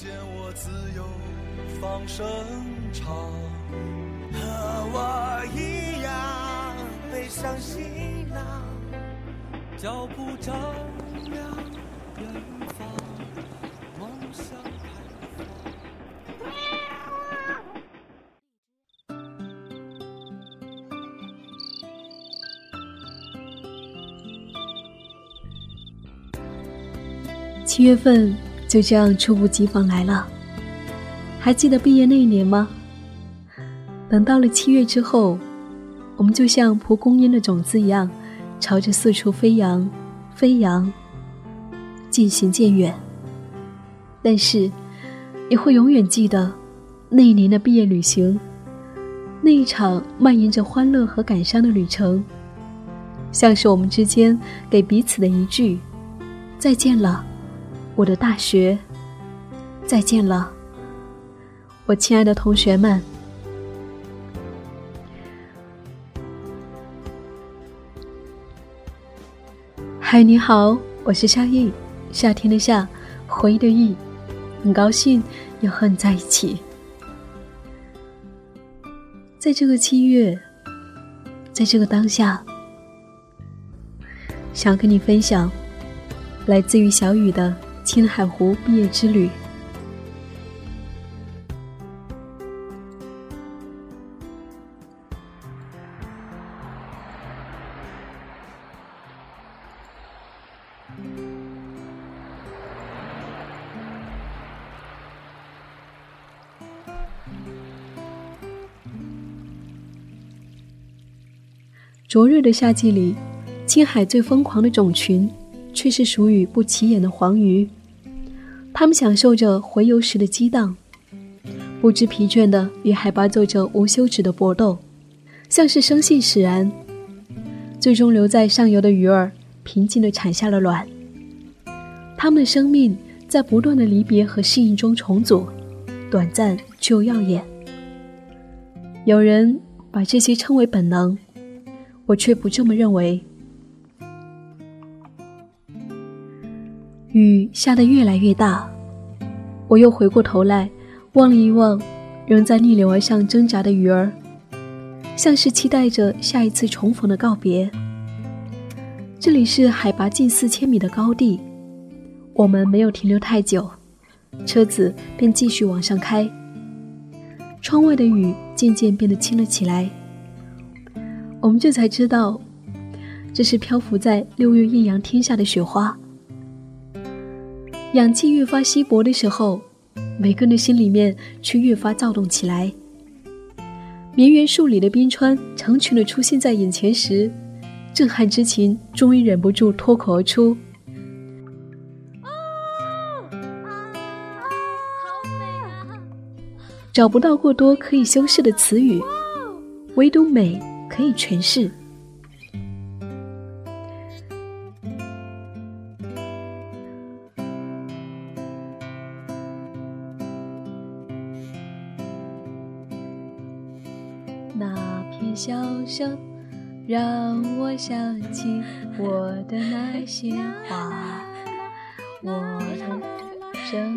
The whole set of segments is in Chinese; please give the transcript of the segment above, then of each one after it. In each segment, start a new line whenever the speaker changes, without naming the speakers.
见我自由放声唱，和我一样背上行囊，脚步丈量。
七月份就这样猝不及防来了，还记得毕业那一年吗？等到了七月之后，我们就像蒲公英的种子一样，朝着四处飞扬，飞扬。渐行渐远，但是你会永远记得那一年的毕业旅行，那一场蔓延着欢乐和感伤的旅程，像是我们之间给彼此的一句“再见了，我的大学”，再见了，我亲爱的同学们。嗨，你好，我是夏意。夏天的夏，回忆的忆，很高兴又和你在一起。在这个七月，在这个当下，想跟你分享来自于小雨的青海湖毕业之旅。灼热的夏季里，青海最疯狂的种群，却是属于不起眼的黄鱼。他们享受着洄游时的激荡，不知疲倦地与海拔做着无休止的搏斗，像是生性使然。最终留在上游的鱼儿，平静地产下了卵。它们的生命在不断的离别和适应中重组，短暂却又耀眼。有人把这些称为本能。我却不这么认为。雨下得越来越大，我又回过头来望了一望仍在逆流而上挣扎的鱼儿，像是期待着下一次重逢的告别。这里是海拔近四千米的高地，我们没有停留太久，车子便继续往上开。窗外的雨渐渐变得轻了起来。我们这才知道，这是漂浮在六月艳阳天下的雪花。氧气越发稀薄的时候，每个人的心里面却越发躁动起来。绵延数里的冰川成群的出现在眼前时，震撼之情终于忍不住脱口而出。找不到过多可以修饰的词语，唯独美。可以诠释。那片笑声让我想起我的那些话，我的整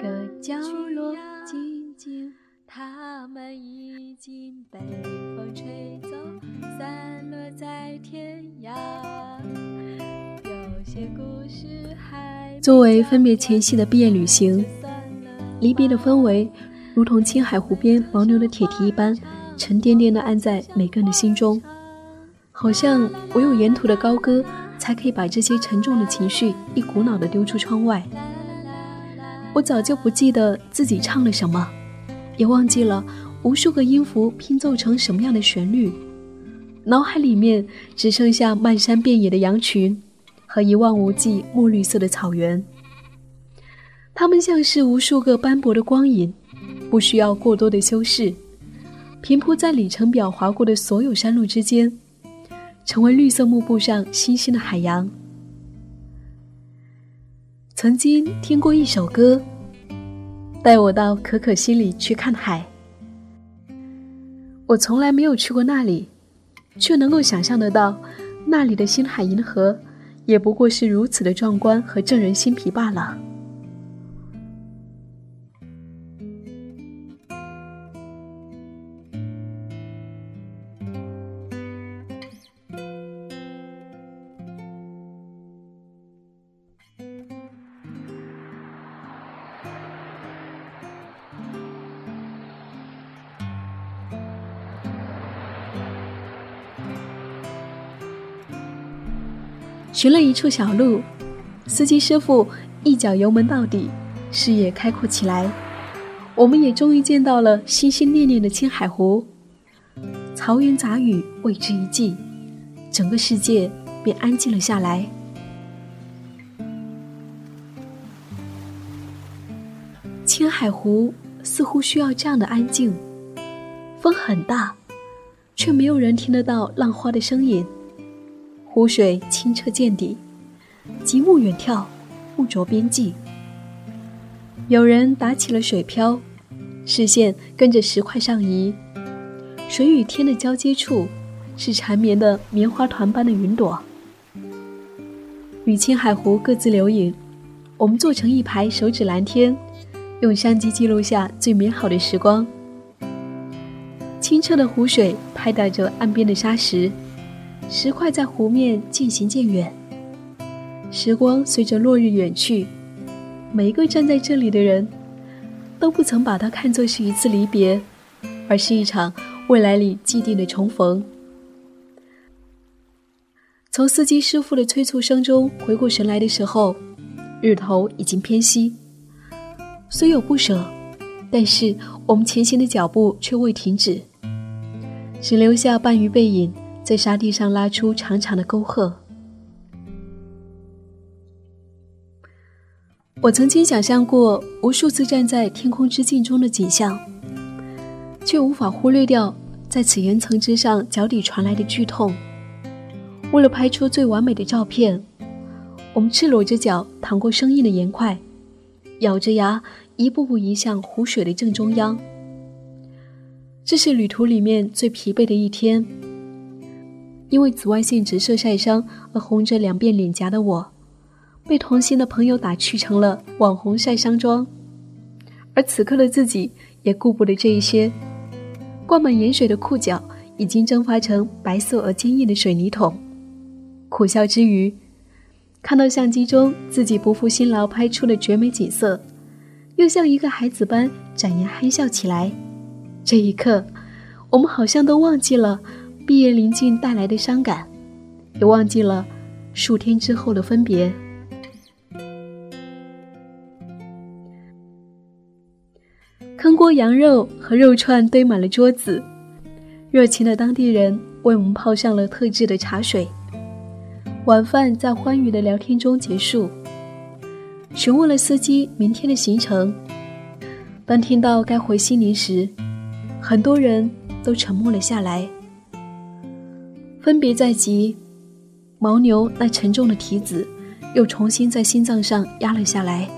个角落静静，他们已经被风吹走。散落在天涯。有些故事还作为分别前夕的毕业旅行，离别的氛围如同青海湖边牦牛的铁蹄一般，沉甸甸地按在每个人的心中。好像唯有沿途的高歌，才可以把这些沉重的情绪一股脑地丢出窗外。我早就不记得自己唱了什么，也忘记了无数个音符拼凑成什么样的旋律。脑海里面只剩下漫山遍野的羊群和一望无际墨绿色的草原。它们像是无数个斑驳的光影，不需要过多的修饰，平铺在里程表划过的所有山路之间，成为绿色幕布上星星的海洋。曾经听过一首歌，带我到可可西里去看海。我从来没有去过那里，却能够想象得到，那里的星海银河，也不过是如此的壮观和震人心脾罢了。寻了一处小路，司机师傅一脚油门到底，视野开阔起来。我们也终于见到了心心念念的青海湖。草原杂语为之一寂，整个世界便安静了下来。青海湖似乎需要这样的安静。风很大，却没有人听得到浪花的声音。湖水清澈见底，极目远眺，不着边际。有人打起了水漂，视线跟着石块上移。水与天的交接处，是缠绵的棉花团般的云朵。与青海湖各自留影，我们坐成一排，手指蓝天，用相机记录下最美好的时光。清澈的湖水拍打着岸边的沙石。石块在湖面渐行渐远，时光随着落日远去，每一个站在这里的人，都不曾把它看作是一次离别，而是一场未来里既定的重逢。从司机师傅的催促声中回过神来的时候，日头已经偏西。虽有不舍，但是我们前行的脚步却未停止，只留下半余背影。在沙地上拉出长长的沟壑。我曾经想象过无数次站在天空之镜中的景象，却无法忽略掉在此岩层之上脚底传来的剧痛。为了拍出最完美的照片，我们赤裸着脚淌过生硬的岩块，咬着牙一步步移向湖水的正中央。这是旅途里面最疲惫的一天。因为紫外线直射晒伤而红着两边脸颊的我，被同行的朋友打趣成了网红晒伤妆，而此刻的自己也顾不得这一些，灌满盐水的裤脚已经蒸发成白色而坚硬的水泥桶。苦笑之余，看到相机中自己不负辛劳拍出的绝美景色，又像一个孩子般展颜憨笑起来。这一刻，我们好像都忘记了。毕业临近带来的伤感，也忘记了数天之后的分别。坑锅羊肉和肉串堆满了桌子，热情的当地人为我们泡上了特制的茶水。晚饭在欢愉的聊天中结束，询问了司机明天的行程。当听到该回西宁时，很多人都沉默了下来。分别在即，牦牛那沉重的蹄子又重新在心脏上压了下来。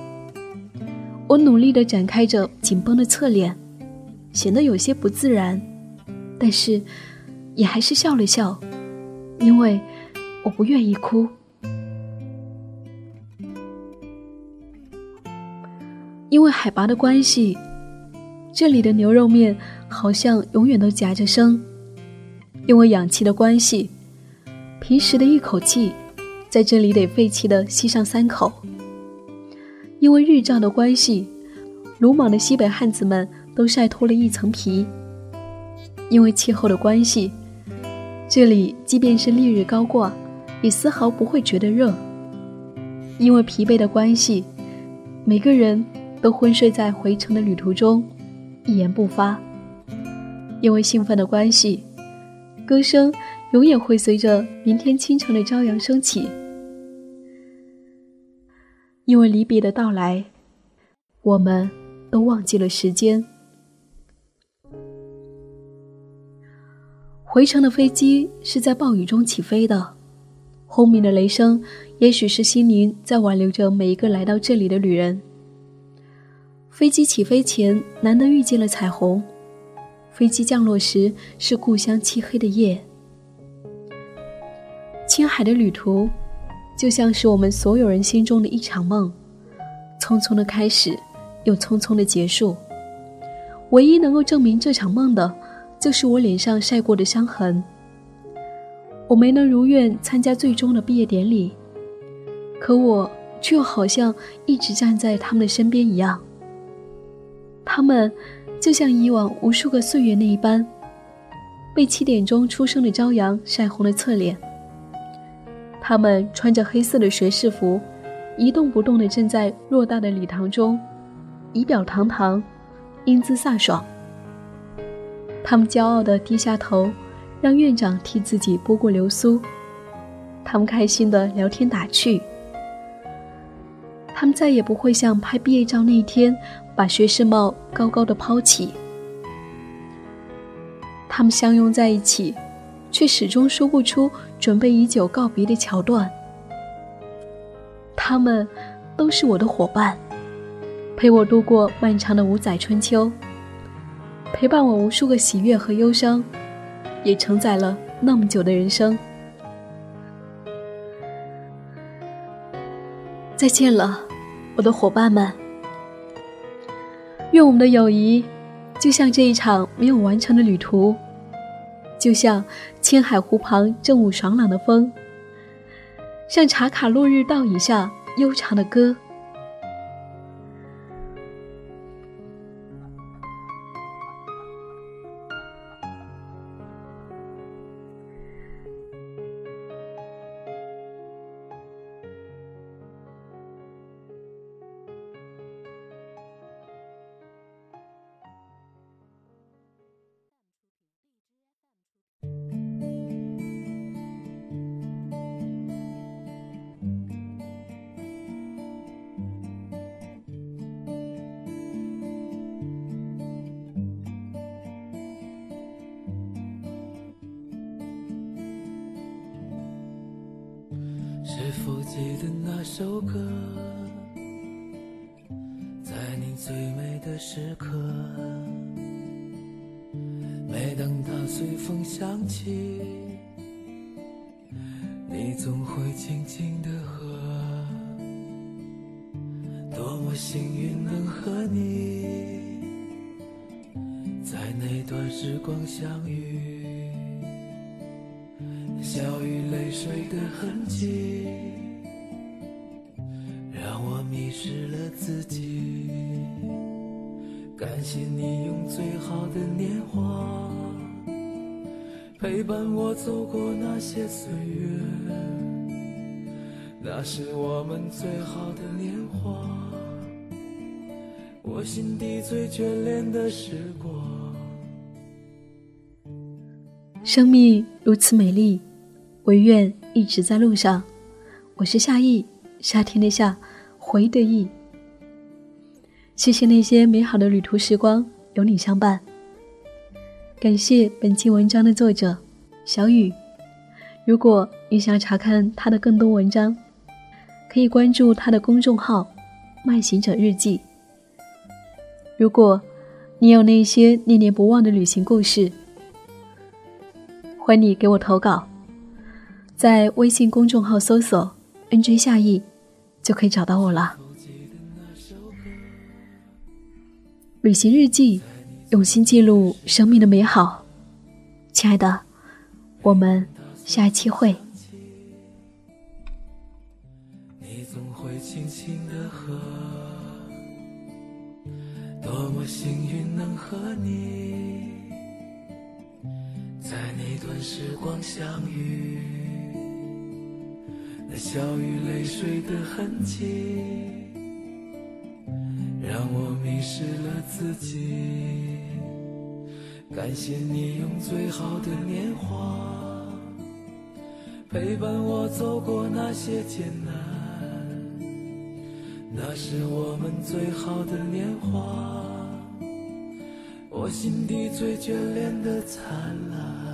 我努力地展开着紧绷的侧脸，显得有些不自然，但是也还是笑了笑，因为我不愿意哭。因为海拔的关系，这里的牛肉面好像永远都夹着生。因为氧气的关系，平时的一口气，在这里得费气的吸上三口。因为日照的关系，鲁莽的西北汉子们都晒脱了一层皮。因为气候的关系，这里即便是烈日高挂，也丝毫不会觉得热。因为疲惫的关系，每个人都昏睡在回程的旅途中，一言不发。因为兴奋的关系。歌声永远会随着明天清晨的朝阳升起，因为离别的到来，我们都忘记了时间。回程的飞机是在暴雨中起飞的，轰鸣的雷声，也许是心灵在挽留着每一个来到这里的旅人。飞机起飞前，难得遇见了彩虹；飞机降落时，是故乡漆黑的夜。青海的旅途，就像是我们所有人心中的一场梦，匆匆的开始，又匆匆的结束。唯一能够证明这场梦的，就是我脸上晒过的伤痕。我没能如愿参加最终的毕业典礼，可我却又好像一直站在他们的身边一样。他们，就像以往无数个岁月那一般，被七点钟出生的朝阳晒红了侧脸。他们穿着黑色的学士服，一动不动地站在偌大的礼堂中，仪表堂堂，英姿飒爽。他们骄傲地低下头，让院长替自己拨过流苏。他们开心地聊天打趣。他们再也不会像拍毕业照那一天。把学士帽高高的抛起，他们相拥在一起，却始终说不出准备已久告别的桥段。他们都是我的伙伴，陪我度过漫长的五载春秋，陪伴我无数个喜悦和忧伤，也承载了那么久的人生。再见了，我的伙伴们。愿我们的友谊，就像这一场没有完成的旅途，就像青海湖旁正午爽朗的风，像茶卡落日倒影下悠长的歌。
记得那首歌，在你最美的时刻，每当它随风响起，你总会轻轻地和。多么幸运能和你，在那段时光相遇，笑与泪水的痕迹。失了自己，感谢你用最好的年华陪伴我走过那些岁月，那是我们最好的年华，我心底最眷恋的时光。
生命如此美丽，唯愿一直在路上。我是夏意，夏天的夏。回的意，谢谢那些美好的旅途时光有你相伴。感谢本期文章的作者小雨。如果你想查看他的更多文章，可以关注他的公众号“慢行者日记”。如果你有那些念念不忘的旅行故事，欢迎你给我投稿，在微信公众号搜索 “nj 夏意”。就可以找到我了。旅行日记，用心记录生命的美好。亲爱的，我们下一期会。
你总会轻轻的和，多么幸运能和你，在那段时光相遇。笑与泪水的痕迹，让我迷失了自己。感谢你用最好的年华，陪伴我走过那些艰难，那是我们最好的年华，我心底最眷恋的灿烂。